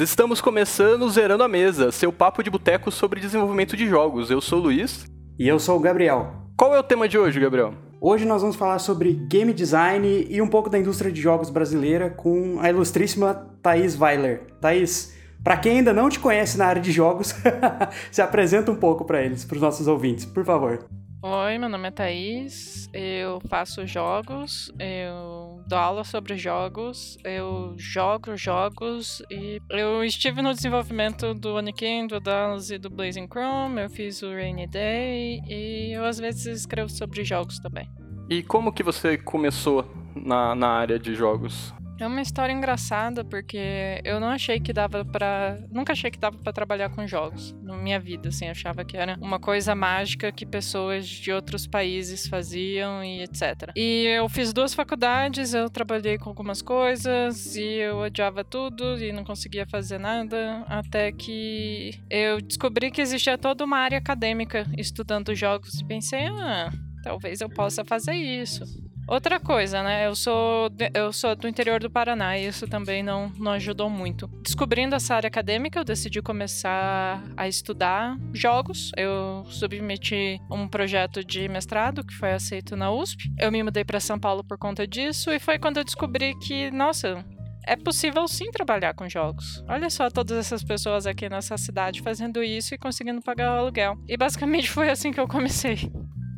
Estamos começando Zerando a Mesa, seu papo de boteco sobre desenvolvimento de jogos. Eu sou o Luiz. E eu sou o Gabriel. Qual é o tema de hoje, Gabriel? Hoje nós vamos falar sobre game design e um pouco da indústria de jogos brasileira com a ilustríssima Thaís Weiler. Thaís, para quem ainda não te conhece na área de jogos, se apresenta um pouco para eles, para os nossos ouvintes, por favor. Oi, meu nome é Thaís, eu faço jogos, eu dou aula sobre jogos, eu jogo jogos e eu estive no desenvolvimento do Oniken, do Dallas e do Blazing Chrome, eu fiz o Rainy Day e eu às vezes escrevo sobre jogos também. E como que você começou na, na área de jogos? É uma história engraçada porque eu não achei que dava para, nunca achei que dava para trabalhar com jogos na minha vida, assim, achava que era uma coisa mágica que pessoas de outros países faziam e etc. E eu fiz duas faculdades, eu trabalhei com algumas coisas e eu odiava tudo e não conseguia fazer nada até que eu descobri que existia toda uma área acadêmica estudando jogos e pensei, ah, talvez eu possa fazer isso. Outra coisa, né? Eu sou, eu sou do interior do Paraná e isso também não, não ajudou muito. Descobrindo essa área acadêmica, eu decidi começar a estudar jogos. Eu submeti um projeto de mestrado que foi aceito na USP. Eu me mudei para São Paulo por conta disso e foi quando eu descobri que, nossa, é possível sim trabalhar com jogos. Olha só todas essas pessoas aqui nessa cidade fazendo isso e conseguindo pagar o aluguel. E basicamente foi assim que eu comecei.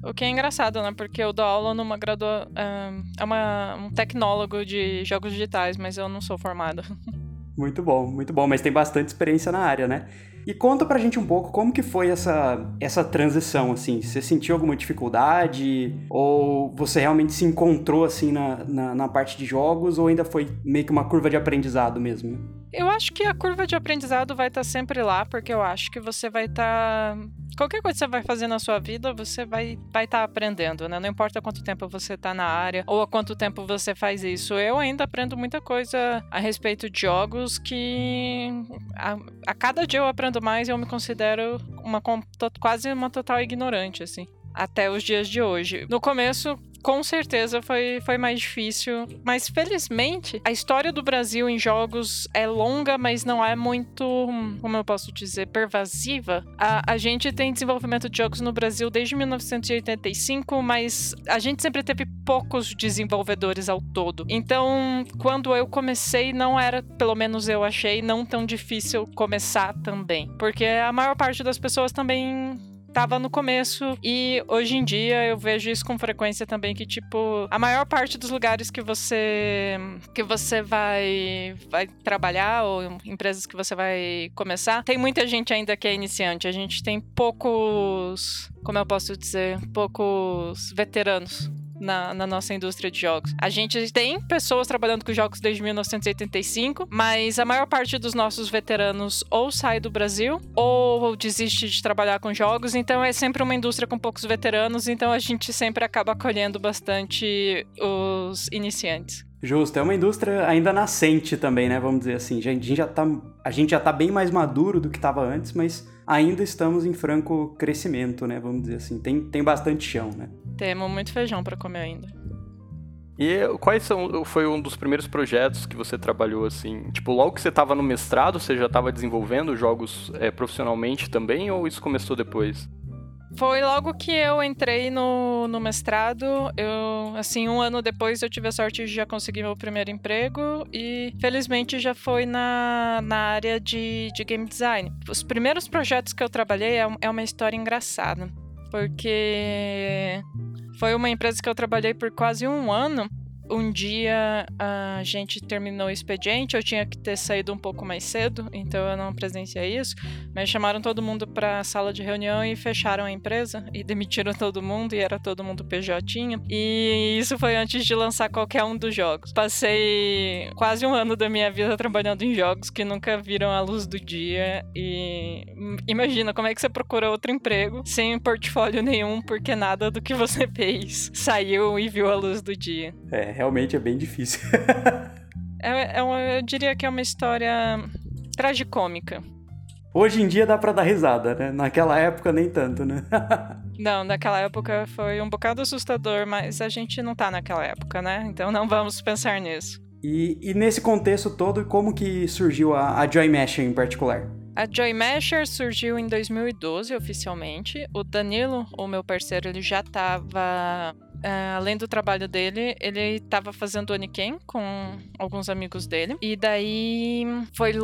O que é engraçado, né? Porque eu dou aula numa gradua... É uma, um tecnólogo de jogos digitais, mas eu não sou formado. Muito bom, muito bom. Mas tem bastante experiência na área, né? E conta pra gente um pouco como que foi essa, essa transição, assim. Você sentiu alguma dificuldade? Ou você realmente se encontrou, assim, na, na, na parte de jogos? Ou ainda foi meio que uma curva de aprendizado mesmo? Eu acho que a curva de aprendizado vai estar tá sempre lá, porque eu acho que você vai estar... Tá qualquer coisa que você vai fazer na sua vida, você vai estar vai tá aprendendo, né? Não importa quanto tempo você está na área ou há quanto tempo você faz isso. Eu ainda aprendo muita coisa a respeito de jogos que a, a cada dia eu aprendo mais e eu me considero uma quase uma total ignorante, assim até os dias de hoje. No começo, com certeza foi, foi mais difícil. Mas felizmente, a história do Brasil em jogos é longa, mas não é muito, como eu posso dizer, pervasiva. A, a gente tem desenvolvimento de jogos no Brasil desde 1985, mas a gente sempre teve poucos desenvolvedores ao todo. Então, quando eu comecei, não era, pelo menos eu achei, não tão difícil começar também. Porque a maior parte das pessoas também tava no começo e hoje em dia eu vejo isso com frequência também que tipo a maior parte dos lugares que você que você vai vai trabalhar ou empresas que você vai começar tem muita gente ainda que é iniciante. A gente tem poucos como eu posso dizer poucos veteranos na, na, nossa indústria de jogos. A gente tem pessoas trabalhando com jogos desde 1985, mas a maior parte dos nossos veteranos ou sai do Brasil ou desiste de trabalhar com jogos, então é sempre uma indústria com poucos veteranos, então a gente sempre acaba acolhendo bastante os iniciantes. Justo, é uma indústria ainda nascente também, né? Vamos dizer assim. A gente já tá, a gente já tá bem mais maduro do que estava antes, mas ainda estamos em franco crescimento, né? Vamos dizer assim. Tem, tem bastante chão, né? Temos muito feijão para comer ainda. E quais são foi um dos primeiros projetos que você trabalhou assim? Tipo, logo que você estava no mestrado, você já estava desenvolvendo jogos é, profissionalmente também ou isso começou depois? Foi logo que eu entrei no, no mestrado. Eu, assim, um ano depois eu tive a sorte de já conseguir meu primeiro emprego e felizmente já foi na, na área de, de game design. Os primeiros projetos que eu trabalhei é, é uma história engraçada, porque foi uma empresa que eu trabalhei por quase um ano um dia a gente terminou o expediente, eu tinha que ter saído um pouco mais cedo, então eu não presenciei isso, mas chamaram todo mundo para a sala de reunião e fecharam a empresa e demitiram todo mundo e era todo mundo PJ. E isso foi antes de lançar qualquer um dos jogos. Passei quase um ano da minha vida trabalhando em jogos que nunca viram a luz do dia e imagina como é que você procura outro emprego sem portfólio nenhum porque nada do que você fez saiu e viu a luz do dia. É, realmente é bem difícil. é, é uma, eu diria que é uma história tragicômica. Hoje em dia dá pra dar risada, né? Naquela época nem tanto, né? não, naquela época foi um bocado assustador, mas a gente não tá naquela época, né? Então não vamos pensar nisso. E, e nesse contexto todo, como que surgiu a, a Joy Masher em particular? A Joy Masher surgiu em 2012 oficialmente. O Danilo, o meu parceiro, ele já estava Uh, além do trabalho dele, ele estava fazendo Oniken com alguns amigos dele. E daí foi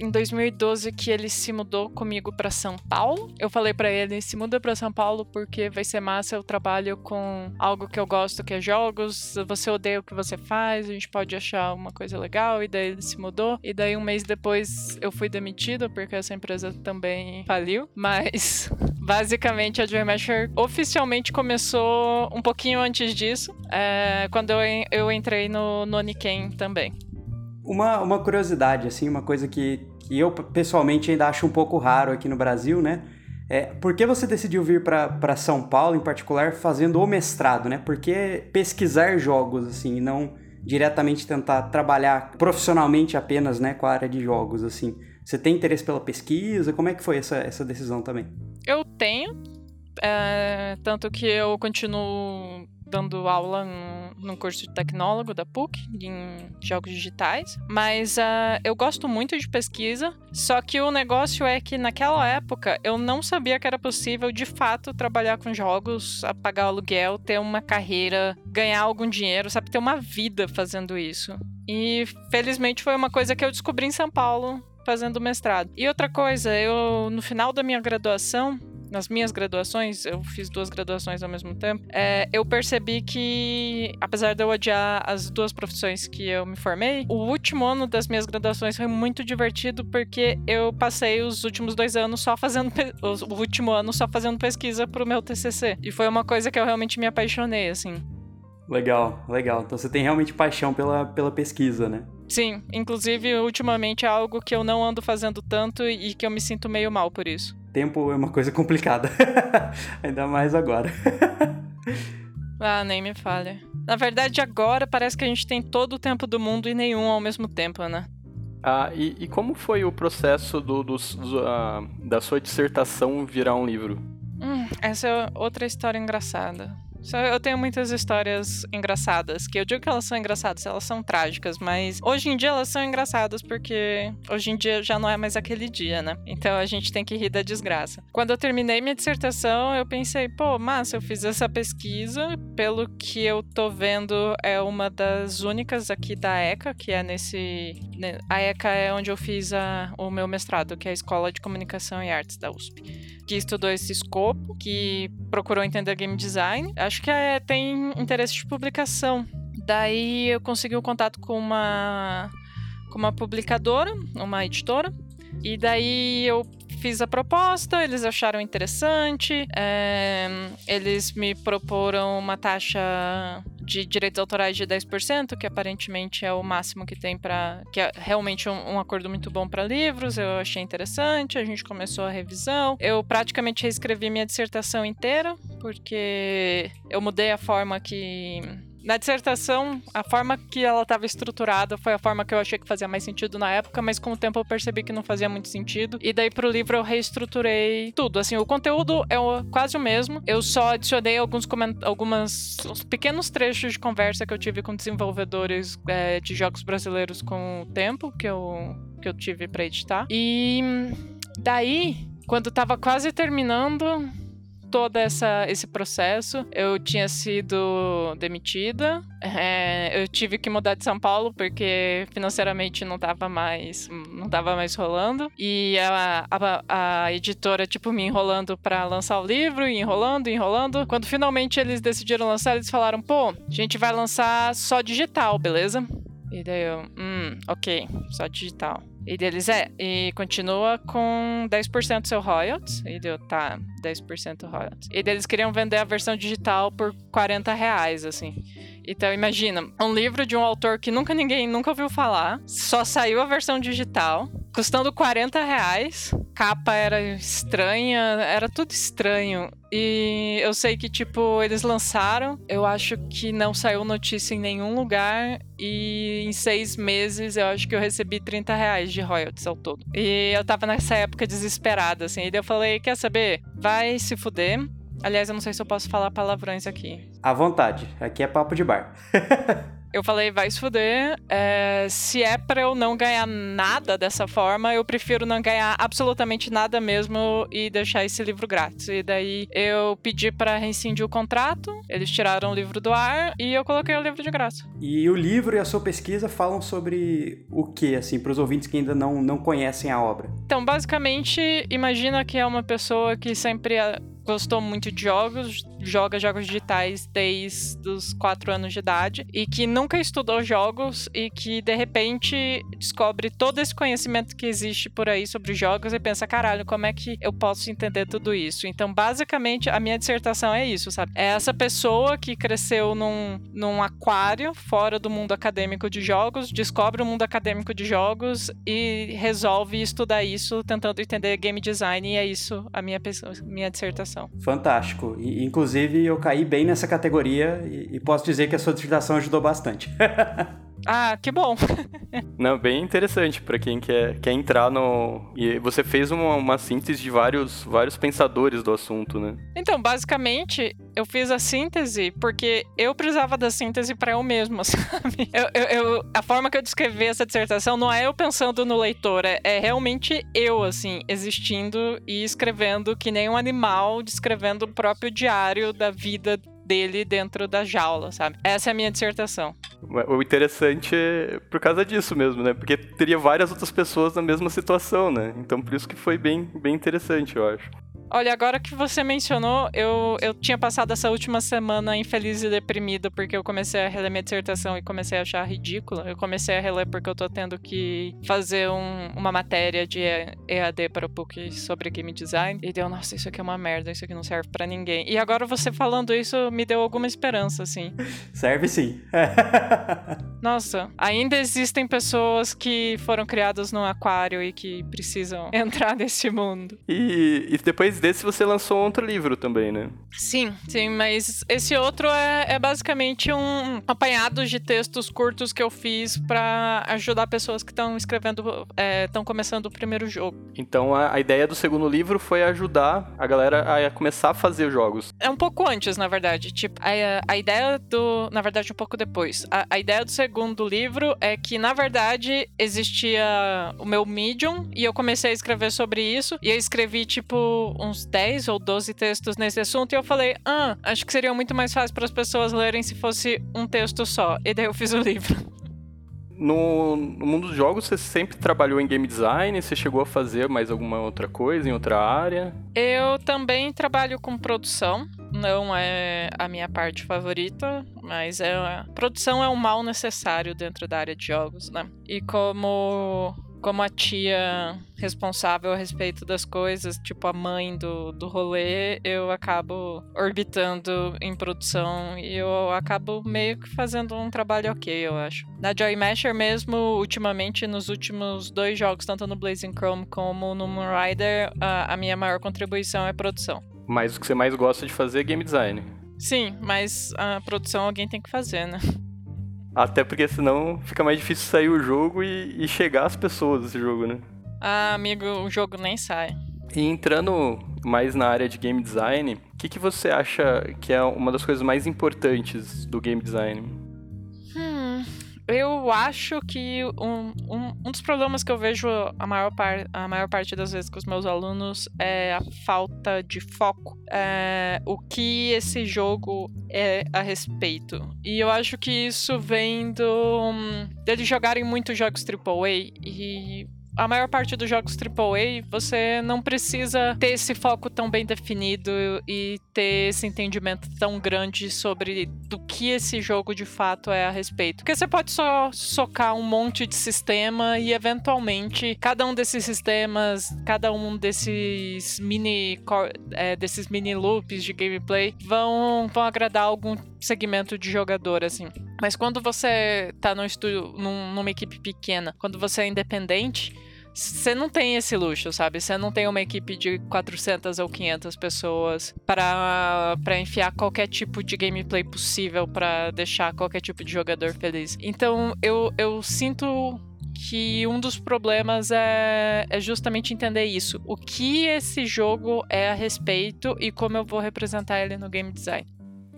em 2012 que ele se mudou comigo para São Paulo. Eu falei para ele: se muda para São Paulo porque vai ser massa. Eu trabalho com algo que eu gosto, que é jogos. Você odeia o que você faz, a gente pode achar uma coisa legal. E daí ele se mudou. E daí um mês depois eu fui demitida porque essa empresa também faliu. Mas basicamente a Joy Masher oficialmente começou um pouquinho antes disso, é, quando eu, eu entrei no, no Oniken também. Uma, uma curiosidade, assim, uma coisa que, que eu pessoalmente ainda acho um pouco raro aqui no Brasil, né? É, por que você decidiu vir para São Paulo, em particular, fazendo o mestrado, né? Por que pesquisar jogos, assim, e não diretamente tentar trabalhar profissionalmente apenas, né, com a área de jogos, assim? Você tem interesse pela pesquisa? Como é que foi essa, essa decisão também? Eu tenho, é, tanto que eu continuo dando aula num curso de tecnólogo da PUC, em jogos digitais. Mas uh, eu gosto muito de pesquisa, só que o negócio é que naquela época eu não sabia que era possível de fato trabalhar com jogos, pagar aluguel, ter uma carreira, ganhar algum dinheiro, sabe? Ter uma vida fazendo isso. E felizmente foi uma coisa que eu descobri em São Paulo fazendo mestrado. E outra coisa, eu no final da minha graduação, nas minhas graduações, eu fiz duas graduações ao mesmo tempo, é, eu percebi que, apesar de eu odiar as duas profissões que eu me formei, o último ano das minhas graduações foi muito divertido porque eu passei os últimos dois anos só fazendo, o último ano só fazendo pesquisa pro meu TCC. E foi uma coisa que eu realmente me apaixonei, assim. Legal, legal. Então você tem realmente paixão pela, pela pesquisa, né? Sim, inclusive ultimamente é algo que eu não ando fazendo tanto e que eu me sinto meio mal por isso. Tempo é uma coisa complicada, ainda mais agora. ah, nem me falha. Na verdade, agora parece que a gente tem todo o tempo do mundo e nenhum ao mesmo tempo, né? Ah, e, e como foi o processo do, do, do uh, da sua dissertação virar um livro? Hum, essa é outra história engraçada. Eu tenho muitas histórias engraçadas, que eu digo que elas são engraçadas, elas são trágicas, mas hoje em dia elas são engraçadas porque hoje em dia já não é mais aquele dia, né? Então a gente tem que rir da desgraça. Quando eu terminei minha dissertação, eu pensei, pô, massa, eu fiz essa pesquisa, pelo que eu tô vendo, é uma das únicas aqui da ECA, que é nesse. A ECA é onde eu fiz a, o meu mestrado, que é a Escola de Comunicação e Artes da USP que estudou esse escopo, que procurou entender game design. Acho que é, tem interesse de publicação. Daí eu consegui um contato com uma, com uma publicadora, uma editora, e daí eu fiz a proposta, eles acharam interessante, é, eles me proporam uma taxa de direitos autorais de 10%, que aparentemente é o máximo que tem para. que é realmente um, um acordo muito bom para livros. Eu achei interessante, a gente começou a revisão. Eu praticamente reescrevi minha dissertação inteira, porque eu mudei a forma que na dissertação, a forma que ela estava estruturada foi a forma que eu achei que fazia mais sentido na época, mas com o tempo eu percebi que não fazia muito sentido. E daí pro livro eu reestruturei tudo. Assim, o conteúdo é quase o mesmo. Eu só adicionei alguns algumas pequenos trechos de conversa que eu tive com desenvolvedores é, de jogos brasileiros com o tempo que eu, que eu tive para editar. E daí, quando estava quase terminando, todo essa, esse processo. Eu tinha sido demitida. É, eu tive que mudar de São Paulo porque financeiramente não tava mais, não tava mais rolando. E a, a, a editora, tipo, me enrolando para lançar o livro, enrolando, enrolando. Quando finalmente eles decidiram lançar, eles falaram: pô, a gente vai lançar só digital, beleza? E daí eu, hum, ok, só digital. E deles é, e continua com 10% do seu royalties. E deu, tá, 10% royalties. E deles queriam vender a versão digital por 40 reais, assim. Então imagina, um livro de um autor que nunca ninguém nunca ouviu falar, só saiu a versão digital, custando 40 reais. Capa era estranha, era tudo estranho. E eu sei que, tipo, eles lançaram, eu acho que não saiu notícia em nenhum lugar. E em seis meses eu acho que eu recebi 30 reais de royalties ao todo. E eu tava nessa época desesperada, assim. E daí eu falei: quer saber? Vai se fuder. Aliás, eu não sei se eu posso falar palavrões aqui. À vontade, aqui é papo de bar. Eu falei, vai se fuder. É, se é pra eu não ganhar nada dessa forma, eu prefiro não ganhar absolutamente nada mesmo e deixar esse livro grátis. E daí eu pedi para rescindir o contrato, eles tiraram o livro do ar e eu coloquei o livro de graça. E o livro e a sua pesquisa falam sobre o que, assim, para os ouvintes que ainda não, não conhecem a obra? Então, basicamente, imagina que é uma pessoa que sempre gostou muito de jogos, joga jogos digitais desde os 4 anos de idade e que nunca estudou jogos e que de repente descobre todo esse conhecimento que existe por aí sobre jogos e pensa, caralho, como é que eu posso entender tudo isso? Então, basicamente, a minha dissertação é isso, sabe? É essa pessoa que cresceu num, num aquário fora do mundo acadêmico de jogos, descobre o mundo acadêmico de jogos e resolve estudar isso tentando entender game design e é isso a minha, minha dissertação. Fantástico. E, inclusive, eu caí bem nessa categoria e, e posso dizer que a sua dissertação ajudou bastante. Ah, que bom. Não, bem interessante para quem quer, quer entrar no. E você fez uma, uma, síntese de vários, vários pensadores do assunto, né? Então, basicamente, eu fiz a síntese porque eu precisava da síntese para eu mesmo, sabe? Eu, eu, eu, a forma que eu descrevi essa dissertação não é eu pensando no leitor, é, é realmente eu, assim, existindo e escrevendo que nem um animal, descrevendo o próprio diário da vida dele dentro da jaula, sabe? Essa é a minha dissertação. O interessante é por causa disso mesmo, né? Porque teria várias outras pessoas na mesma situação, né? Então por isso que foi bem, bem interessante, eu acho. Olha, agora que você mencionou, eu, eu tinha passado essa última semana infeliz e deprimida porque eu comecei a reler minha dissertação e comecei a achar ridícula. Eu comecei a reler porque eu tô tendo que fazer um, uma matéria de EAD para o PUC sobre game design. E deu, nossa, isso aqui é uma merda, isso aqui não serve para ninguém. E agora você falando isso me deu alguma esperança, assim. Serve sim. nossa, ainda existem pessoas que foram criadas num aquário e que precisam entrar nesse mundo. E, e depois desse você lançou outro livro também, né? Sim, sim, mas esse outro é, é basicamente um apanhado de textos curtos que eu fiz para ajudar pessoas que estão escrevendo, estão é, começando o primeiro jogo. Então a, a, ideia do segundo livro foi ajudar a galera a começar a fazer jogos. É um pouco antes, na verdade. Tipo, a, a ideia do. Na verdade, um pouco depois. A, a ideia do segundo livro é que, na verdade, existia o meu Medium e eu comecei a escrever sobre isso. E eu escrevi, tipo, um uns 10 ou 12 textos nesse assunto e eu falei, ah, acho que seria muito mais fácil para as pessoas lerem se fosse um texto só. E daí eu fiz o livro. No, no, mundo dos jogos, você sempre trabalhou em game design? Você chegou a fazer mais alguma outra coisa em outra área? Eu também trabalho com produção. Não é a minha parte favorita, mas é produção é um mal necessário dentro da área de jogos, né? E como como a tia responsável a respeito das coisas, tipo a mãe do, do rolê, eu acabo orbitando em produção e eu acabo meio que fazendo um trabalho ok, eu acho. Na Joy Masher mesmo, ultimamente, nos últimos dois jogos, tanto no Blazing Chrome como no Moonrider, a, a minha maior contribuição é produção. Mas o que você mais gosta de fazer é game design. Sim, mas a produção alguém tem que fazer, né? Até porque senão fica mais difícil sair o jogo e, e chegar às pessoas desse jogo, né? Ah, amigo, o jogo nem sai. E entrando mais na área de game design, o que, que você acha que é uma das coisas mais importantes do game design? Eu acho que um, um, um, dos problemas que eu vejo a maior, par, a maior parte das vezes com os meus alunos é a falta de foco. É, o que esse jogo é a respeito. E eu acho que isso vem do. Um, deles jogarem muito jogos AAA e a maior parte dos jogos AAA, você não precisa ter esse foco tão bem definido e ter esse entendimento tão grande sobre do que esse jogo de fato é a respeito. Porque você pode só socar um monte de sistema e eventualmente cada um desses sistemas, cada um desses mini é, desses mini loops de gameplay vão, vão agradar algum segmento de jogador assim. Mas quando você tá no estúdio, num, numa equipe pequena, quando você é independente, você não tem esse luxo, sabe? Você não tem uma equipe de 400 ou 500 pessoas para enfiar qualquer tipo de gameplay possível para deixar qualquer tipo de jogador feliz. Então eu, eu sinto que um dos problemas é, é justamente entender isso. O que esse jogo é a respeito e como eu vou representar ele no game design.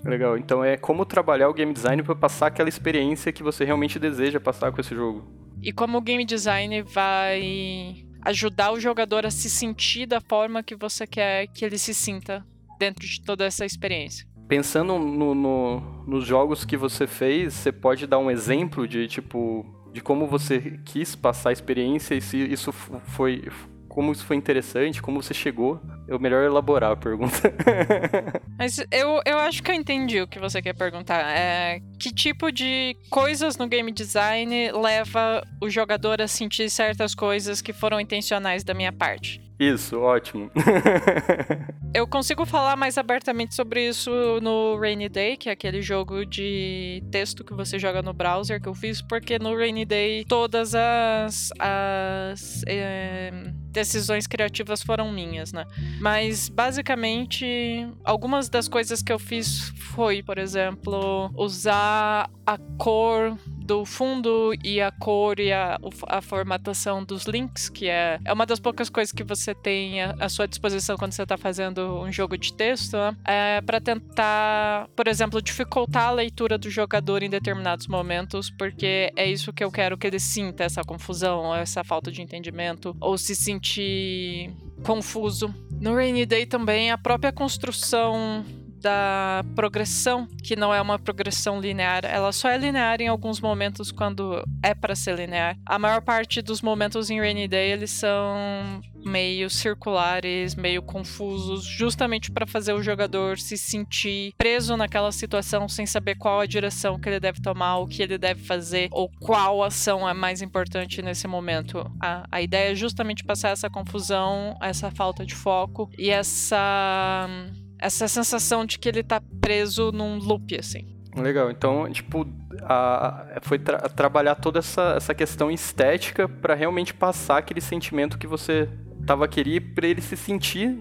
Legal, então é como trabalhar o game design para passar aquela experiência que você realmente deseja passar com esse jogo. E como o game design vai ajudar o jogador a se sentir da forma que você quer que ele se sinta dentro de toda essa experiência. Pensando no, no, nos jogos que você fez, você pode dar um exemplo de tipo de como você quis passar a experiência e se isso foi como isso foi interessante, como você chegou. É melhor elaborar a pergunta. Mas eu, eu acho que eu entendi o que você quer perguntar. É, que tipo de coisas no game design leva o jogador a sentir certas coisas que foram intencionais da minha parte? Isso, ótimo. eu consigo falar mais abertamente sobre isso no Rainy Day, que é aquele jogo de texto que você joga no browser que eu fiz, porque no Rainy Day todas as, as é, decisões criativas foram minhas, né? Mas basicamente, algumas das coisas que eu fiz foi, por exemplo, usar a cor do fundo e a cor e a, a formatação dos links, que é, é uma das poucas coisas que você tem à, à sua disposição quando você está fazendo um jogo de texto, né? é para tentar, por exemplo, dificultar a leitura do jogador em determinados momentos, porque é isso que eu quero que ele sinta, essa confusão, essa falta de entendimento, ou se sentir confuso. No Rainy Day também, a própria construção da progressão, que não é uma progressão linear. Ela só é linear em alguns momentos quando é para ser linear. A maior parte dos momentos em Rainy Day eles são meio circulares, meio confusos, justamente para fazer o jogador se sentir preso naquela situação sem saber qual a direção que ele deve tomar, o que ele deve fazer ou qual ação é mais importante nesse momento. A, a ideia é justamente passar essa confusão, essa falta de foco e essa essa sensação de que ele tá preso num loop, assim. Legal, então, tipo, a, foi tra trabalhar toda essa, essa questão estética para realmente passar aquele sentimento que você tava querendo para ele se sentir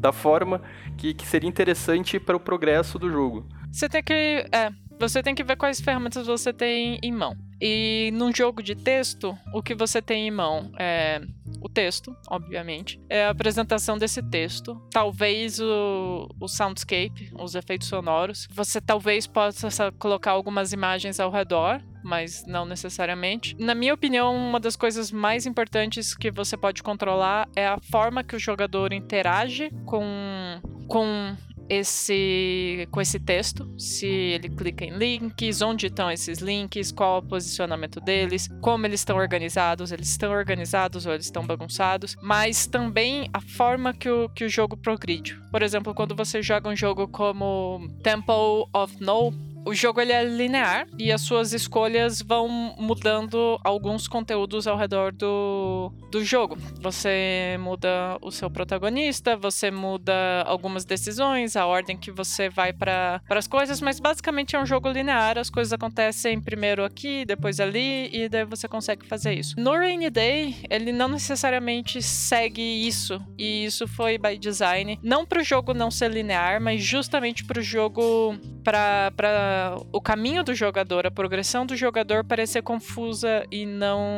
da forma que, que seria interessante para o progresso do jogo. Você tem que. É, você tem que ver quais ferramentas você tem em mão. E num jogo de texto, o que você tem em mão é o texto, obviamente, é a apresentação desse texto, talvez o, o soundscape, os efeitos sonoros. Você talvez possa colocar algumas imagens ao redor, mas não necessariamente. Na minha opinião, uma das coisas mais importantes que você pode controlar é a forma que o jogador interage com, com esse com esse texto, se ele clica em links, onde estão esses links, qual é o posicionamento deles, como eles estão organizados, eles estão organizados ou eles estão bagunçados, mas também a forma que o, que o jogo progride. Por exemplo, quando você joga um jogo como Temple of No, o jogo ele é linear e as suas escolhas vão mudando alguns conteúdos ao redor do, do jogo. Você muda o seu protagonista, você muda algumas decisões, a ordem que você vai para as coisas, mas basicamente é um jogo linear, as coisas acontecem primeiro aqui, depois ali e daí você consegue fazer isso. No Rainy Day, ele não necessariamente segue isso e isso foi by design, não para o jogo não ser linear, mas justamente para o jogo para o caminho do jogador, a progressão do jogador parecer confusa e não.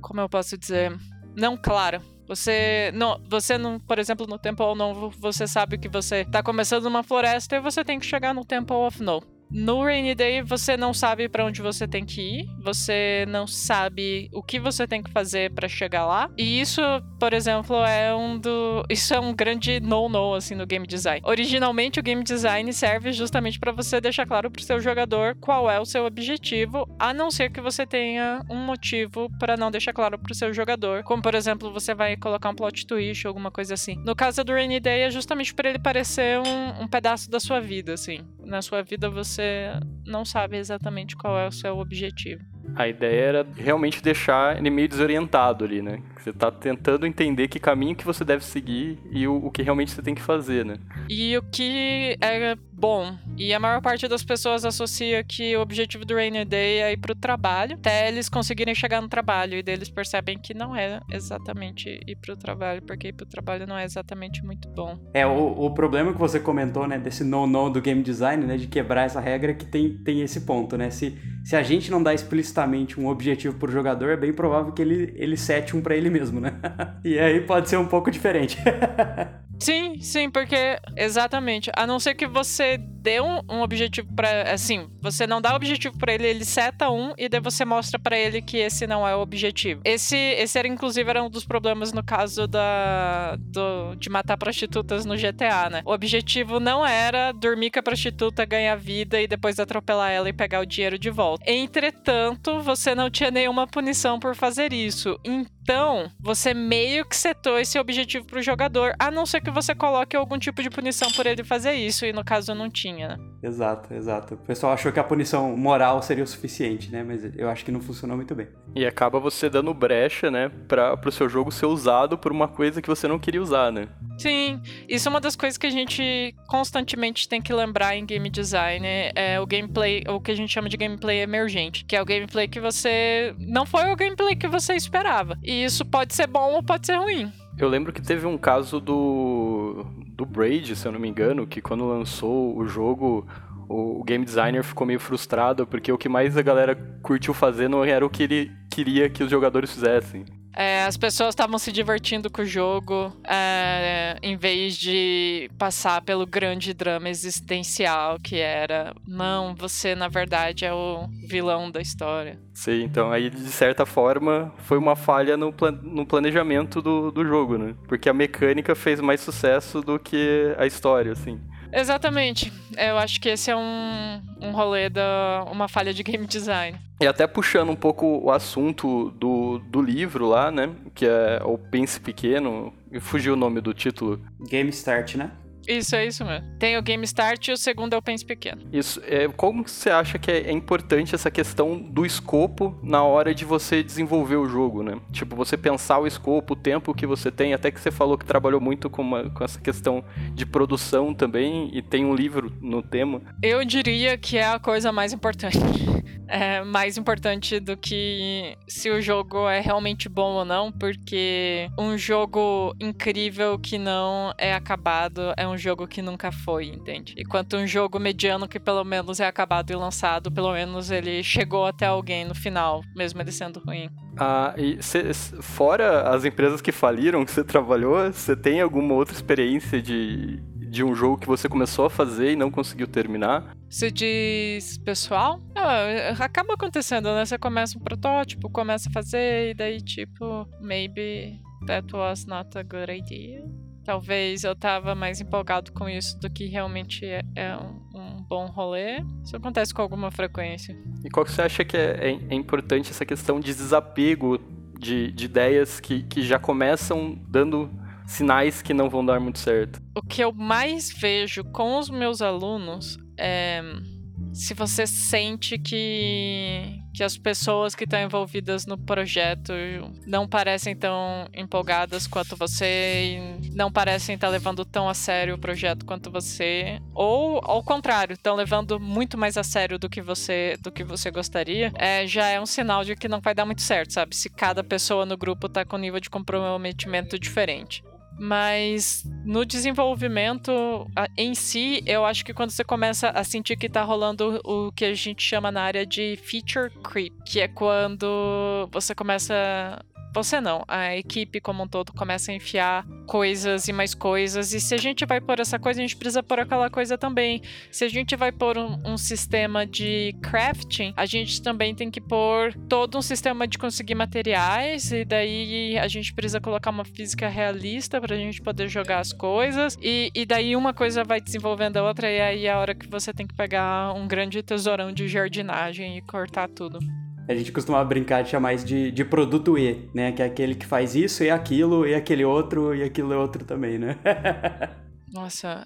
Como eu posso dizer? Não clara. Você não, você não, por exemplo, no Temple Novo, você sabe que você tá começando numa floresta e você tem que chegar no Temple of No. No Rainy Day, você não sabe para onde você tem que ir, você não sabe o que você tem que fazer para chegar lá. E isso, por exemplo, é um do. Isso é um grande no-no, assim, no game design. Originalmente, o game design serve justamente para você deixar claro pro seu jogador qual é o seu objetivo, a não ser que você tenha um motivo para não deixar claro pro seu jogador. Como, por exemplo, você vai colocar um plot twist ou alguma coisa assim. No caso do Rainy Day, é justamente para ele parecer um, um pedaço da sua vida, assim. Na sua vida, você não sabe exatamente qual é o seu objetivo. A ideia era realmente deixar ele meio desorientado ali, né? Você tá tentando entender que caminho que você deve seguir e o, o que realmente você tem que fazer, né? E o que é bom. E a maior parte das pessoas associa que o objetivo do Rainy Day é ir pro trabalho, até eles conseguirem chegar no trabalho. E daí eles percebem que não é exatamente ir pro trabalho, porque ir pro trabalho não é exatamente muito bom. É, o, o problema que você comentou, né, desse no-no do game design, né, de quebrar essa regra, é que tem, tem esse ponto, né? Se, se a gente não dá explicitamente um objetivo pro jogador, é bem provável que ele, ele sete um pra ele mesmo, né? e aí pode ser um pouco diferente. sim, sim, porque exatamente. A não ser que você dê um, um objetivo para assim, você não dá objetivo para ele, ele seta um e daí você mostra para ele que esse não é o objetivo. Esse, esse era inclusive era um dos problemas no caso da do, de matar prostitutas no GTA, né? O objetivo não era dormir com a prostituta, ganhar vida e depois atropelar ela e pegar o dinheiro de volta. Entretanto, você não tinha nenhuma punição por fazer isso. Então, você meio que setou esse objetivo pro jogador, a não ser que você coloque algum tipo de punição por ele fazer isso, e no caso não tinha, né? Exato, exato. O pessoal achou que a punição moral seria o suficiente, né? Mas eu acho que não funcionou muito bem. E acaba você dando brecha, né, para pro seu jogo ser usado por uma coisa que você não queria usar, né? Sim, isso é uma das coisas que a gente constantemente tem que lembrar em game design, é o gameplay, o que a gente chama de gameplay emergente, que é o gameplay que você não foi o gameplay que você esperava. Isso pode ser bom ou pode ser ruim. Eu lembro que teve um caso do do Braid, se eu não me engano, que quando lançou o jogo, o game designer ficou meio frustrado porque o que mais a galera curtiu fazer não era o que ele queria que os jogadores fizessem. É, as pessoas estavam se divertindo com o jogo é, em vez de passar pelo grande drama existencial que era não, você na verdade é o vilão da história. Sim, então aí de certa forma foi uma falha no, plan no planejamento do, do jogo, né? Porque a mecânica fez mais sucesso do que a história, assim. Exatamente. Eu acho que esse é um, um rolê da uma falha de game design. E até puxando um pouco o assunto do, do livro lá, né? Que é o Pense Pequeno. Fugiu o nome do título. Game Start, né? Isso, é isso mesmo. Tem o Game Start e o segundo é o Pense Pequeno. Isso. É, como você acha que é, é importante essa questão do escopo na hora de você desenvolver o jogo, né? Tipo, você pensar o escopo, o tempo que você tem, até que você falou que trabalhou muito com, uma, com essa questão de produção também, e tem um livro no tema. Eu diria que é a coisa mais importante. É mais importante do que se o jogo é realmente bom ou não, porque um jogo incrível que não é acabado é um jogo que nunca foi, entende? Enquanto um jogo mediano que pelo menos é acabado e lançado, pelo menos ele chegou até alguém no final, mesmo ele sendo ruim. Ah, e cê, fora as empresas que faliram que você trabalhou, você tem alguma outra experiência de, de um jogo que você começou a fazer e não conseguiu terminar? Você diz pessoal? Ah, acaba acontecendo, né? Você começa um protótipo, começa a fazer, e daí, tipo, maybe that was not a good idea. Talvez eu tava mais empolgado com isso do que realmente é, é um, um, bom rolê. Isso acontece com alguma frequência. E qual que você acha que é, é, é importante essa questão de desapego de, de ideias que, que já começam dando sinais que não vão dar muito certo. O que eu mais vejo com os meus alunos é se você sente que, que as pessoas que estão envolvidas no projeto não parecem tão empolgadas quanto você não parecem estar levando tão a sério o projeto quanto você, ou ao contrário, estão levando muito mais a sério do que você do que você gostaria, é, já é um sinal de que não vai dar muito certo, sabe? Se cada pessoa no grupo está com nível de comprometimento diferente. Mas no desenvolvimento em si, eu acho que quando você começa a sentir que tá rolando o que a gente chama na área de feature creep, que é quando você começa você não, a equipe como um todo começa a enfiar coisas e mais coisas. E se a gente vai pôr essa coisa, a gente precisa pôr aquela coisa também. Se a gente vai pôr um, um sistema de crafting, a gente também tem que pôr todo um sistema de conseguir materiais. E daí a gente precisa colocar uma física realista para a gente poder jogar as coisas. E, e daí uma coisa vai desenvolvendo a outra. E aí é a hora que você tem que pegar um grande tesourão de jardinagem e cortar tudo. A gente costumava brincar de chamar isso de, de produto E, né? Que é aquele que faz isso e aquilo, e aquele outro, e aquilo outro também, né? Nossa.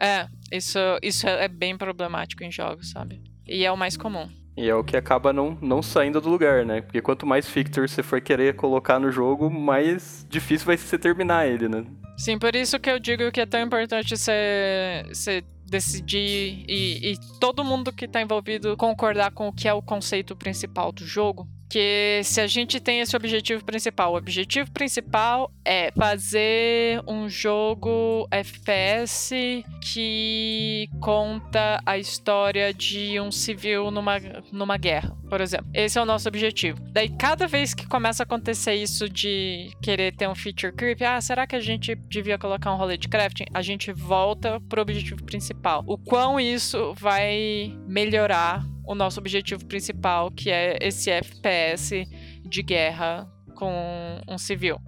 É, isso, isso é bem problemático em jogos, sabe? E é o mais comum. E é o que acaba não, não saindo do lugar, né? Porque quanto mais fixtures você for querer colocar no jogo, mais difícil vai ser terminar ele, né? Sim, por isso que eu digo que é tão importante você, você decidir e, e todo mundo que está envolvido concordar com o que é o conceito principal do jogo, Porque se a gente tem esse objetivo principal, o objetivo principal é fazer um jogo FPS que conta a história de um civil numa, numa guerra, por exemplo. Esse é o nosso objetivo. Daí, cada vez que começa a acontecer isso de querer ter um feature creep, ah, será que a gente devia colocar um rolê de crafting? A gente volta pro objetivo principal. O quão isso vai melhorar o nosso objetivo principal, que é esse FPS de guerra com um civil.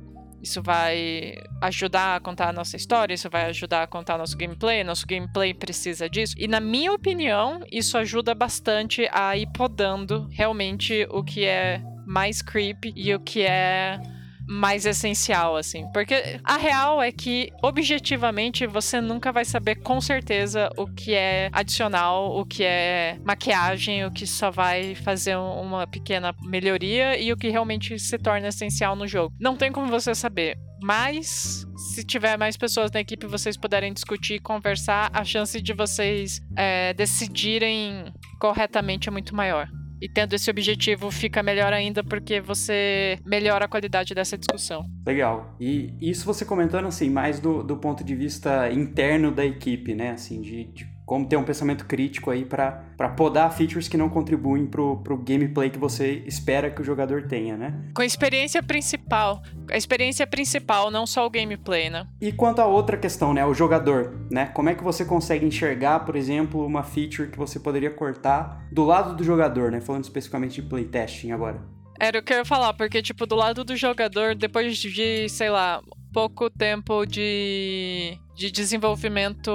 Isso vai ajudar a contar a nossa história, isso vai ajudar a contar nosso gameplay, nosso gameplay precisa disso. E na minha opinião, isso ajuda bastante a ir podando realmente o que é mais creepy e o que é mais essencial, assim. Porque a real é que, objetivamente, você nunca vai saber com certeza o que é adicional, o que é maquiagem, o que só vai fazer uma pequena melhoria e o que realmente se torna essencial no jogo. Não tem como você saber. Mas, se tiver mais pessoas na equipe, vocês puderem discutir e conversar, a chance de vocês é, decidirem corretamente é muito maior. E tendo esse objetivo fica melhor ainda porque você melhora a qualidade dessa discussão. Legal. E isso você comentando assim, mais do, do ponto de vista interno da equipe, né? Assim, de, de como ter um pensamento crítico aí para podar features que não contribuem pro, pro gameplay que você espera que o jogador tenha, né? Com a experiência principal. A experiência principal, não só o gameplay, né? E quanto a outra questão, né? O jogador, né? Como é que você consegue enxergar, por exemplo, uma feature que você poderia cortar do lado do jogador, né? Falando especificamente de playtesting agora. Era o que eu ia falar, porque, tipo, do lado do jogador, depois de, sei lá, pouco tempo de, de desenvolvimento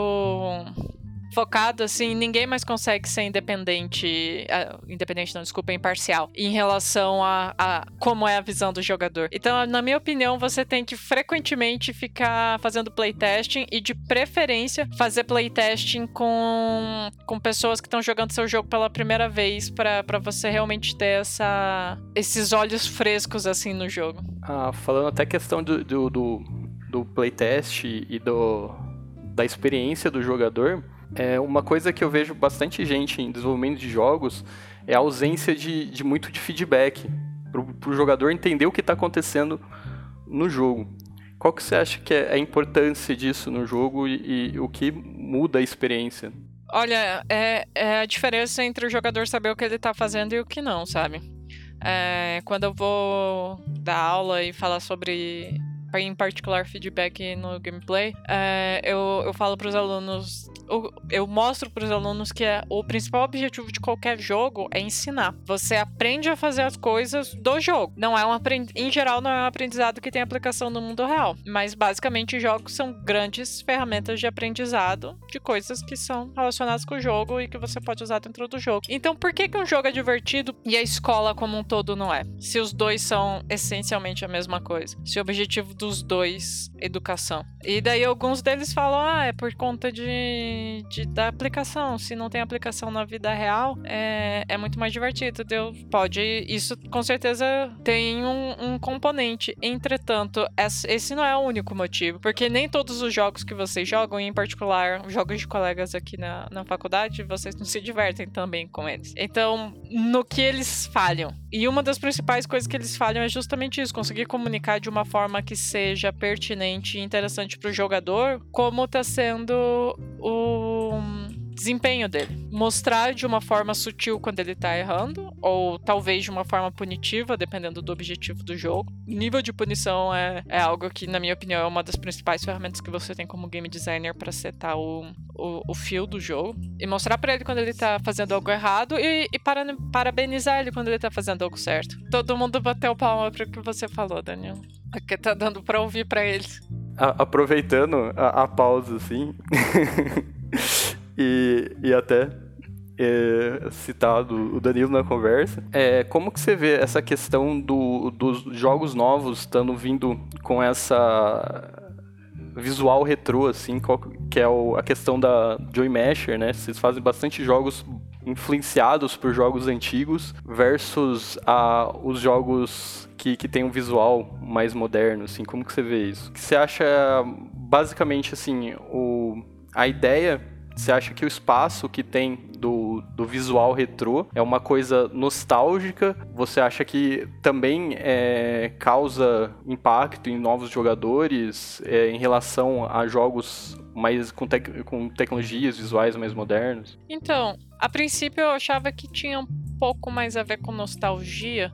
focado, assim, ninguém mais consegue ser independente. Uh, independente, não, desculpa, imparcial. Em relação a, a, como é a visão do jogador. Então, na minha opinião, você tem que frequentemente ficar fazendo playtesting e, de preferência, fazer playtesting com, com pessoas que estão jogando seu jogo pela primeira vez para você realmente ter essa, esses olhos frescos, assim, no jogo. Ah, falando até questão do, do, do, do playtest e do, da experiência do jogador, é, uma coisa que eu vejo bastante gente em desenvolvimento de jogos é a ausência de, de muito de feedback para o jogador entender o que está acontecendo no jogo. Qual que você acha que é a importância disso no jogo e, e o que muda a experiência? Olha, é, é, a diferença entre o jogador saber o que ele está fazendo e o que não, sabe? É, quando eu vou dar aula e falar sobre em particular feedback no gameplay, é, eu, eu falo para os alunos, eu, eu mostro para os alunos que é, o principal objetivo de qualquer jogo é ensinar. Você aprende a fazer as coisas do jogo. Não é um em geral não é um aprendizado que tem aplicação no mundo real, mas basicamente jogos são grandes ferramentas de aprendizado de coisas que são relacionadas com o jogo e que você pode usar dentro do jogo. Então, por que que um jogo é divertido e a escola como um todo não é? Se os dois são essencialmente a mesma coisa. Se o objetivo dos dois educação. E daí alguns deles falam, ah, é por conta de, de da aplicação. Se não tem aplicação na vida real, é, é muito mais divertido. Deu, pode, isso com certeza tem um, um componente. Entretanto, esse não é o único motivo, porque nem todos os jogos que vocês jogam, em particular jogos de colegas aqui na, na faculdade, vocês não se divertem também com eles. Então, no que eles falham? E uma das principais coisas que eles falham é justamente isso, conseguir comunicar de uma forma que seja pertinente e interessante para o jogador, como está sendo o desempenho dele. Mostrar de uma forma sutil quando ele tá errando, ou talvez de uma forma punitiva, dependendo do objetivo do jogo. nível de punição é, é algo que, na minha opinião, é uma das principais ferramentas que você tem como game designer para setar o, o, o fio do jogo. E mostrar para ele quando ele tá fazendo algo errado e, e para, parabenizar ele quando ele tá fazendo algo certo. Todo mundo bateu palma pro que você falou, Daniel. Porque tá dando pra ouvir para eles. A, aproveitando a, a pausa, assim. e, e até é, citado o Danilo na conversa. É, como que você vê essa questão do, dos jogos novos estando vindo com essa visual retrô, assim, que é o, a questão da Joy Masher, né? Vocês fazem bastante jogos influenciados por jogos antigos versus a, os jogos que, que tem um visual mais moderno, assim, como que você vê isso? O que você acha, basicamente, assim, o, a ideia Você acha que o espaço que tem do, do visual retrô é uma coisa nostálgica? Você acha que também é, causa impacto em novos jogadores é, em relação a jogos mais com, tec com tecnologias visuais mais modernos? Então, a princípio eu achava que tinha um pouco mais a ver com nostalgia.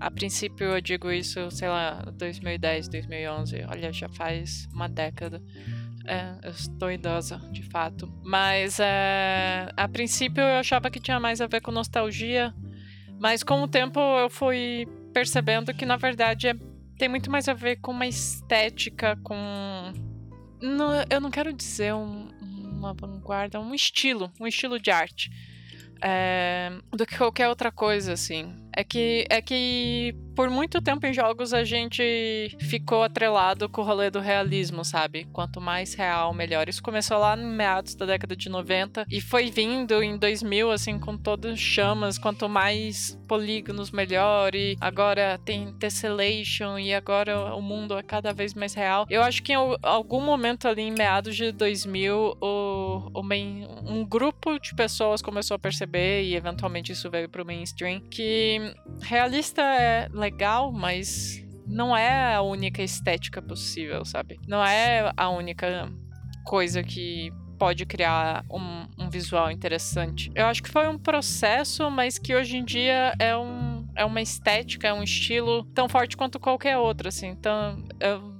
A princípio eu digo isso, sei lá, 2010, 2011. Olha, já faz uma década. É, eu estou idosa, de fato. Mas é, a princípio eu achava que tinha mais a ver com nostalgia. Mas com o tempo eu fui percebendo que na verdade é, tem muito mais a ver com uma estética, com. Não, eu não quero dizer um, uma vanguarda, um estilo, um estilo de arte. É, do que qualquer outra coisa, assim. É que, é que por muito tempo em jogos a gente ficou atrelado com o rolê do realismo, sabe? Quanto mais real, melhor. Isso começou lá no meados da década de 90 e foi vindo em 2000, assim, com todas chamas. Quanto mais polígonos, melhor. E agora tem tessellation e agora o mundo é cada vez mais real. Eu acho que em algum momento ali em meados de 2000, o, o main, um grupo de pessoas começou a perceber e eventualmente isso veio pro mainstream que realista é legal, mas não é a única estética possível, sabe? Não é a única coisa que pode criar um, um, visual interessante. Eu acho que foi um processo, mas que hoje em dia é, um, é uma estética, é um estilo tão forte quanto qualquer outro, assim. Então, eu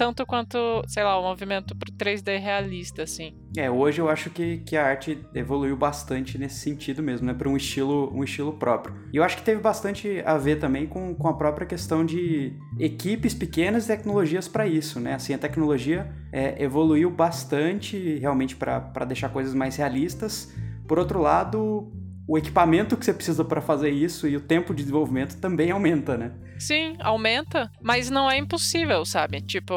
tanto quanto, sei lá, o movimento pro 3D realista, assim. É, hoje eu acho que, que a arte evoluiu bastante nesse sentido mesmo, né? Para um estilo, um estilo próprio. E eu acho que teve bastante a ver também com, com a própria questão de equipes pequenas e tecnologias para isso, né? Assim, a tecnologia é, evoluiu bastante realmente para deixar coisas mais realistas. Por outro lado, o equipamento que você precisa para fazer isso e o tempo de desenvolvimento também aumenta, né? Sim, aumenta, mas não é impossível, sabe? Tipo,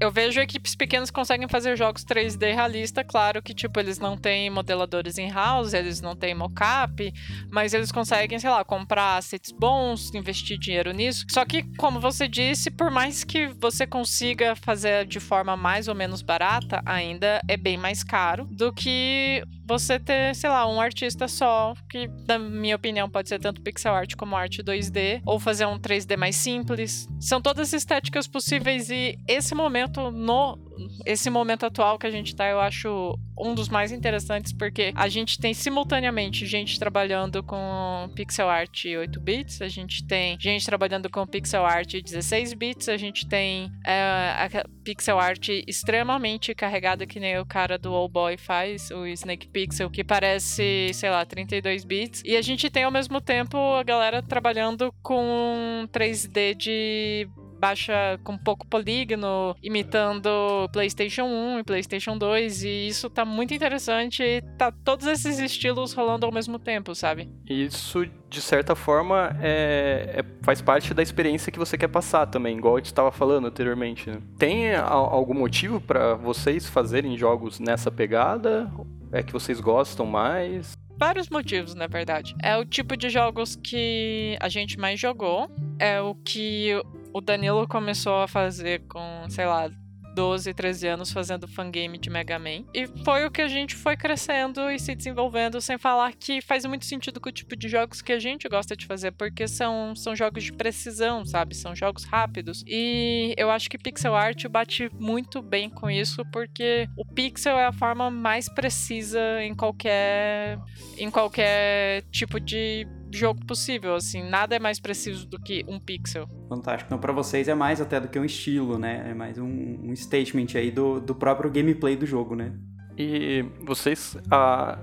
eu vejo equipes pequenas que conseguem fazer jogos 3D realista, claro que, tipo, eles não têm modeladores in-house, eles não têm mocap, mas eles conseguem, sei lá, comprar assets bons, investir dinheiro nisso. Só que, como você disse, por mais que você consiga fazer de forma mais ou menos barata, ainda é bem mais caro do que você ter, sei lá, um artista só, que, na minha opinião, pode ser tanto pixel art como arte 2D, ou fazer um 3D mais simples. São todas estéticas possíveis e esse momento no esse momento atual que a gente tá, eu acho um dos mais interessantes, porque a gente tem simultaneamente gente trabalhando com pixel art 8 bits, a gente tem gente trabalhando com pixel art 16 bits, a gente tem é, a pixel art extremamente carregada, que nem o cara do All Boy faz, o Snake Pixel, que parece, sei lá, 32 bits. E a gente tem ao mesmo tempo a galera trabalhando com 3D de baixa com pouco polígono, imitando PlayStation 1 e PlayStation 2, e isso tá muito interessante e tá todos esses estilos rolando ao mesmo tempo, sabe? Isso, de certa forma, é, é faz parte da experiência que você quer passar também, igual a gente estava falando anteriormente. Né? Tem algum motivo para vocês fazerem jogos nessa pegada? É que vocês gostam mais? vários motivos, na verdade. É o tipo de jogos que a gente mais jogou, é o que o Danilo começou a fazer com, sei lá, 12, 13 anos fazendo fangame de Mega Man. E foi o que a gente foi crescendo e se desenvolvendo, sem falar que faz muito sentido com o tipo de jogos que a gente gosta de fazer, porque são, são jogos de precisão, sabe? São jogos rápidos. E eu acho que pixel art bate muito bem com isso, porque o pixel é a forma mais precisa em qualquer em qualquer tipo de jogo possível, assim, nada é mais preciso do que um pixel. Fantástico. Então, para vocês é mais até do que um estilo, né? É mais um, um statement aí do, do próprio gameplay do jogo, né? E vocês,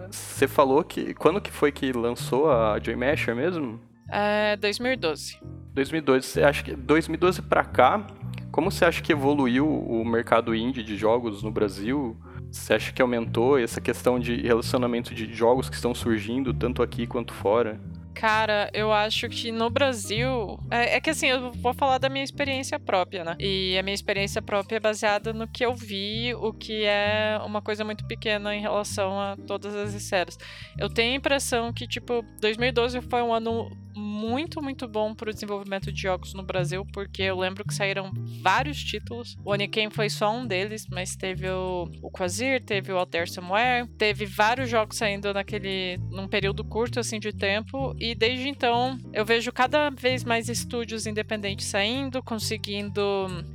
você falou que quando que foi que lançou a Joy Masher mesmo? É 2012. 2012. Você acha que 2012 para cá, como você acha que evoluiu o mercado indie de jogos no Brasil? Você acha que aumentou essa questão de relacionamento de jogos que estão surgindo tanto aqui quanto fora? Cara, eu acho que no Brasil. É, é, que assim, eu vou falar da minha experiência própria, né? E a minha experiência própria é baseada no que eu vi, o que é uma coisa muito pequena em relação a todas as esferas. Eu tenho a impressão que, tipo, 2012 foi um ano muito, muito bom pro desenvolvimento de jogos no Brasil, porque eu lembro que saíram vários títulos. O Oniken foi só um deles, mas teve o, o Quasir, teve o Alter Somewhere, teve vários jogos saindo naquele num período curto assim de tempo e desde então eu vejo cada vez mais estúdios independentes saindo, conseguindo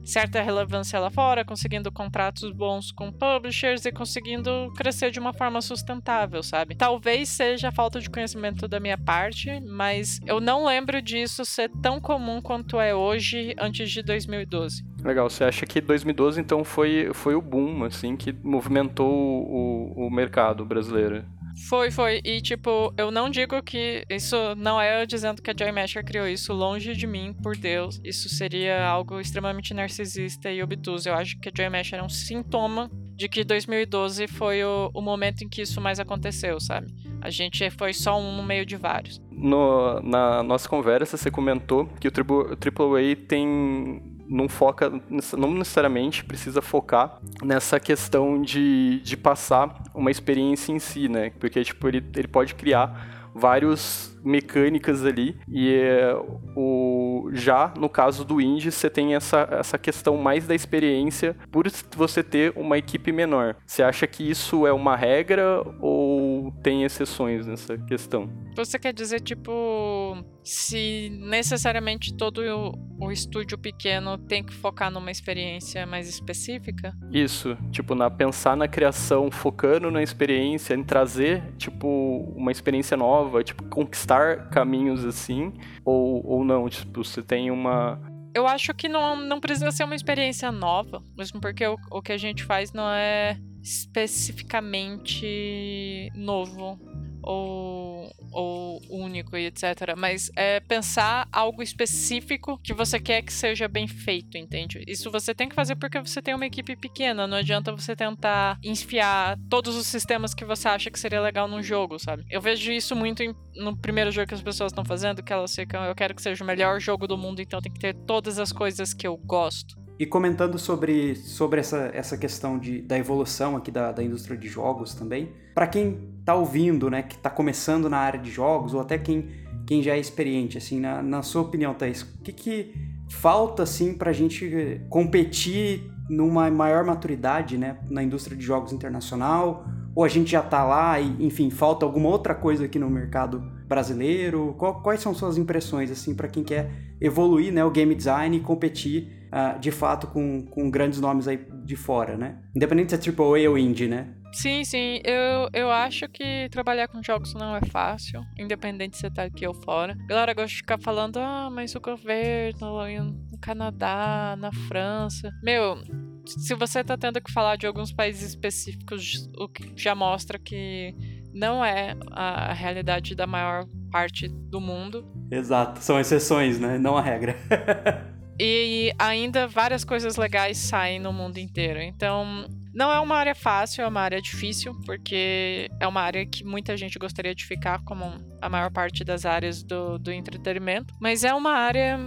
certa relevância lá fora, conseguindo contratos bons com publishers e conseguindo crescer de uma forma sustentável, sabe? Talvez seja falta de conhecimento da minha parte, mas eu não lembro disso ser tão comum quanto é hoje antes de 2012. Legal, você acha que 2012 então foi, foi o boom, assim, que movimentou o, o mercado brasileiro? Foi, foi. E, tipo, eu não digo que. Isso não é eu dizendo que a Joy Masher criou isso longe de mim, por Deus. Isso seria algo extremamente narcisista e obtuso. Eu acho que a Joy Masher é um sintoma de que 2012 foi o, o momento em que isso mais aconteceu, sabe? A gente foi só um no meio de vários. No, na nossa conversa, você comentou que o AAA tem não foca, não necessariamente precisa focar nessa questão de, de passar uma experiência em si, né? Porque, tipo, ele, ele pode criar vários mecânicas ali e é, o já no caso do indie você tem essa, essa questão mais da experiência por você ter uma equipe menor. Você acha que isso é uma regra ou tem exceções nessa questão? Você quer dizer tipo se necessariamente todo o, o estúdio pequeno tem que focar numa experiência mais específica? Isso, tipo, na pensar na criação, focando na experiência, em trazer, tipo, uma experiência nova, tipo, conquistar caminhos assim, ou, ou não, tipo, você tem uma, eu acho que não, não precisa ser uma experiência nova, mesmo porque o, o que a gente faz não é especificamente novo ou, ou único e etc. Mas é pensar algo específico que você quer que seja bem feito, entende? Isso você tem que fazer porque você tem uma equipe pequena. Não adianta você tentar enfiar todos os sistemas que você acha que seria legal num jogo, sabe? Eu vejo isso muito em, no primeiro jogo que as pessoas estão fazendo, que elas ficam, eu quero que seja o melhor jogo do mundo, então tem que ter todas as coisas que eu gosto. E comentando sobre, sobre essa, essa questão de, da evolução aqui da, da indústria de jogos também, para quem está ouvindo, né, que está começando na área de jogos, ou até quem, quem já é experiente, assim, na, na sua opinião, Thaís, o que, que falta, assim, para a gente competir numa maior maturidade, né, na indústria de jogos internacional? Ou a gente já está lá e, enfim, falta alguma outra coisa aqui no mercado brasileiro? Quais são suas impressões, assim, para quem quer evoluir, né, o game design e competir uh, de fato com, com grandes nomes aí de fora, né? Independente se é AAA ou indie, né? Sim, sim. Eu, eu acho que trabalhar com jogos não é fácil, independente se você tá aqui ou fora. A galera gosta de ficar falando, ah, mas o governo no Canadá, na França. Meu, se você tá tendo que falar de alguns países específicos, o que já mostra que não é a realidade da maior parte do mundo. Exato, são exceções, né? Não a regra. E ainda várias coisas legais saem no mundo inteiro. Então, não é uma área fácil, é uma área difícil, porque é uma área que muita gente gostaria de ficar, como a maior parte das áreas do, do entretenimento. Mas é uma área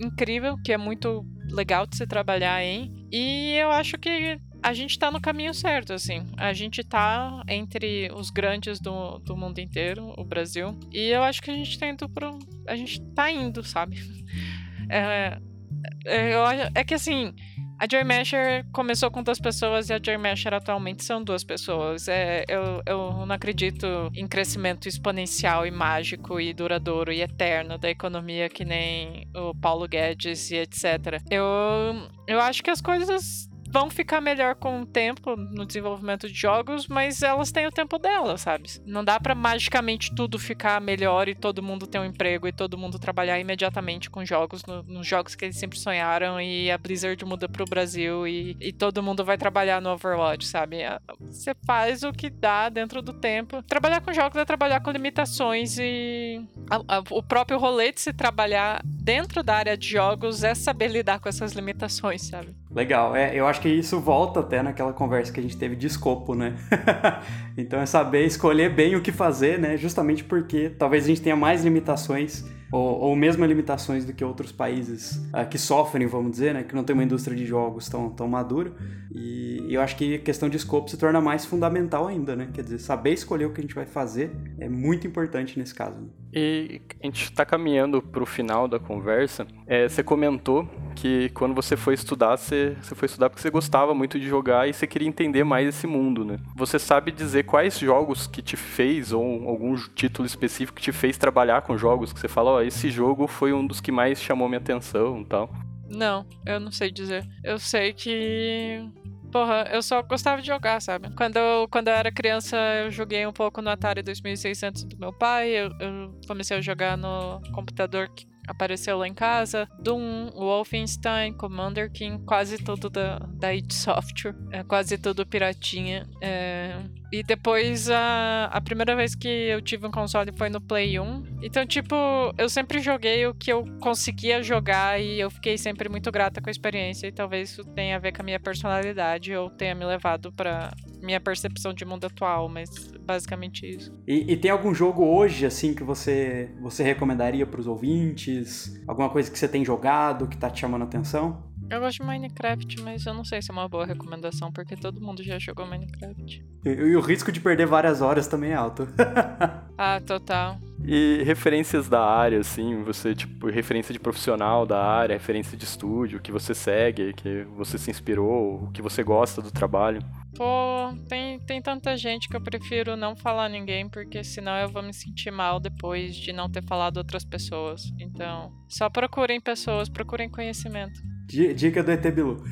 incrível, que é muito legal de se trabalhar em. E eu acho que a gente tá no caminho certo, assim. A gente tá entre os grandes do, do mundo inteiro, o Brasil. E eu acho que a gente tá indo pro. A gente tá indo, sabe? É, é, é que assim, a Joy Masher começou com duas pessoas e a Joy Masher atualmente são duas pessoas. É, eu, eu não acredito em crescimento exponencial e mágico e duradouro e eterno da economia que nem o Paulo Guedes e etc. Eu, eu acho que as coisas vão ficar melhor com o tempo no desenvolvimento de jogos, mas elas têm o tempo delas, sabe? Não dá para magicamente tudo ficar melhor e todo mundo ter um emprego e todo mundo trabalhar imediatamente com jogos, no, nos jogos que eles sempre sonharam e a Blizzard muda pro Brasil e, e todo mundo vai trabalhar no Overwatch, sabe? Você faz o que dá dentro do tempo. Trabalhar com jogos é trabalhar com limitações e a, a, o próprio rolê de se trabalhar dentro da área de jogos é saber lidar com essas limitações, sabe? Legal, é, eu acho que isso volta até naquela conversa que a gente teve de escopo, né? então é saber escolher bem o que fazer, né? Justamente porque talvez a gente tenha mais limitações ou, ou mesmo limitações do que outros países uh, que sofrem, vamos dizer, né? Que não tem uma indústria de jogos tão, tão madura. E, eu acho que a questão de escopo se torna mais fundamental ainda, né? Quer dizer, saber escolher o que a gente vai fazer é muito importante nesse caso. Né? E a gente está caminhando para o final da conversa. É, você comentou que quando você foi estudar, você, você foi estudar porque você gostava muito de jogar e você queria entender mais esse mundo, né? Você sabe dizer quais jogos que te fez, ou algum título específico que te fez trabalhar com jogos, que você fala, esse jogo foi um dos que mais chamou minha atenção e tal? Não, eu não sei dizer. Eu sei que Porra, eu só gostava de jogar, sabe? Quando eu, quando eu era criança, eu joguei um pouco no Atari 2600 do meu pai. Eu, eu comecei a jogar no computador que apareceu lá em casa. Doom, Wolfenstein, Commander King, quase tudo da, da id Software. É, quase tudo piratinha. É, e depois, a, a primeira vez que eu tive um console foi no Play 1. Então, tipo, eu sempre joguei o que eu conseguia jogar e eu fiquei sempre muito grata com a experiência. E talvez isso tenha a ver com a minha personalidade ou tenha me levado para minha percepção de mundo atual, mas basicamente isso. E, e tem algum jogo hoje, assim, que você, você recomendaria para os ouvintes? Alguma coisa que você tem jogado que tá te chamando a atenção? Eu gosto de Minecraft, mas eu não sei se é uma boa recomendação, porque todo mundo já jogou Minecraft. E, e o risco de perder várias horas também é alto. ah, total. E referências da área, assim, você, tipo, referência de profissional da área, referência de estúdio, que você segue, que você se inspirou, que você gosta do trabalho. Pô, tem, tem tanta gente que eu prefiro não falar ninguém, porque senão eu vou me sentir mal depois de não ter falado outras pessoas. Então, só procurem pessoas, procurem conhecimento. Dica do ET Bilu.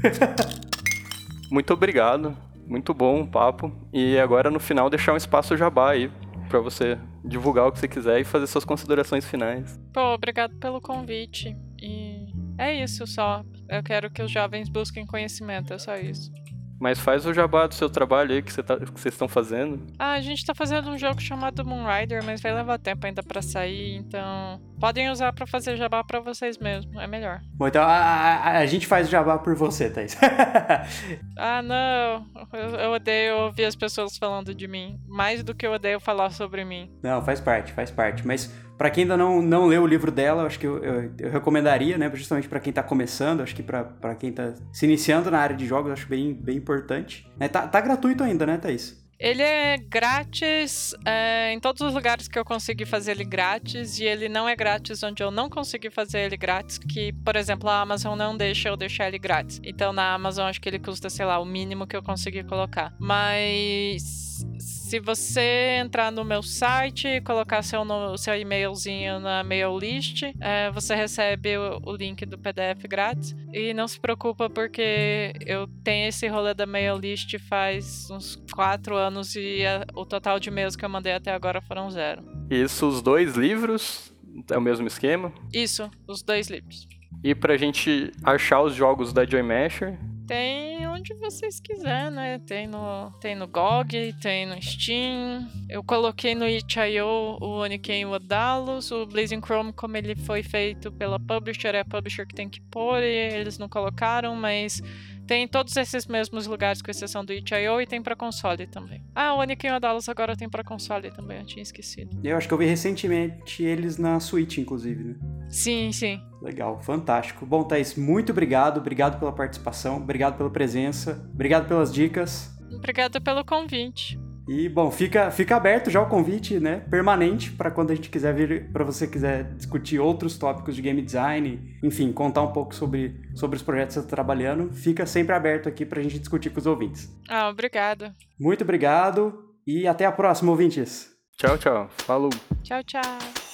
Muito obrigado. Muito bom o papo. E agora no final deixar um espaço jabá aí para você divulgar o que você quiser e fazer suas considerações finais. Pô, obrigado pelo convite. E é isso só. Eu quero que os jovens busquem conhecimento, é só isso. Mas faz o jabá do seu trabalho aí que, você tá, que vocês estão fazendo. Ah, a gente tá fazendo um jogo chamado Moonrider, mas vai levar tempo ainda para sair, então podem usar para fazer jabá para vocês mesmo, é melhor. Bom, então a, a, a gente faz o jabá por você, Thaís. ah, não. Eu, eu, odeio ouvir as pessoas falando de mim, mais do que eu odeio falar sobre mim. Não, faz parte, faz parte, mas para quem ainda não, não leu o livro dela, acho que eu, eu, eu recomendaria, né? Justamente para quem tá começando, acho que para quem tá se iniciando na área de jogos, acho bem, bem importante. É, tá, tá gratuito ainda, né, Thaís? Ele é grátis é, em todos os lugares que eu consegui fazer ele grátis, e ele não é grátis onde eu não consegui fazer ele grátis, que, por exemplo, a Amazon não deixa eu deixar ele grátis. Então na Amazon acho que ele custa, sei lá, o mínimo que eu consegui colocar. Mas se você entrar no meu site e colocar seu, no, seu e-mailzinho na mail list, é, você recebe o, o, link do PDF grátis. E não se preocupa porque eu tenho esse rolê da mail list faz uns quatro anos e a, o total de e-mails que eu mandei até agora foram zero. Isso, os dois livros? É o mesmo esquema? Isso, os dois livros. E pra gente achar os jogos da Joy Masher, tem onde vocês quiserem, né? Tem no, tem no GOG, tem no Steam. Eu coloquei no itch.io o Oniken Odalos, o Blazing Chrome, como ele foi feito pela publisher, é a publisher que tem que pôr e eles não colocaram, mas tem todos esses mesmos lugares, com exceção do itch.io, e tem para console também. Ah, o Oniken Odalos agora tem para console também, eu tinha esquecido. Eu acho que eu vi recentemente eles na Switch, inclusive, né? Sim, sim. Legal, fantástico. Bom, Thaís, muito obrigado. Obrigado pela participação, obrigado pela presença, obrigado pelas dicas. Obrigado pelo convite. E bom, fica, fica aberto já o convite, né, permanente para quando a gente quiser vir, para você quiser discutir outros tópicos de game design, enfim, contar um pouco sobre, sobre os projetos que você está trabalhando, fica sempre aberto aqui para a gente discutir com os ouvintes. Ah, obrigado. Muito obrigado e até a próxima, ouvintes. Tchau, tchau. Falou. Tchau, tchau.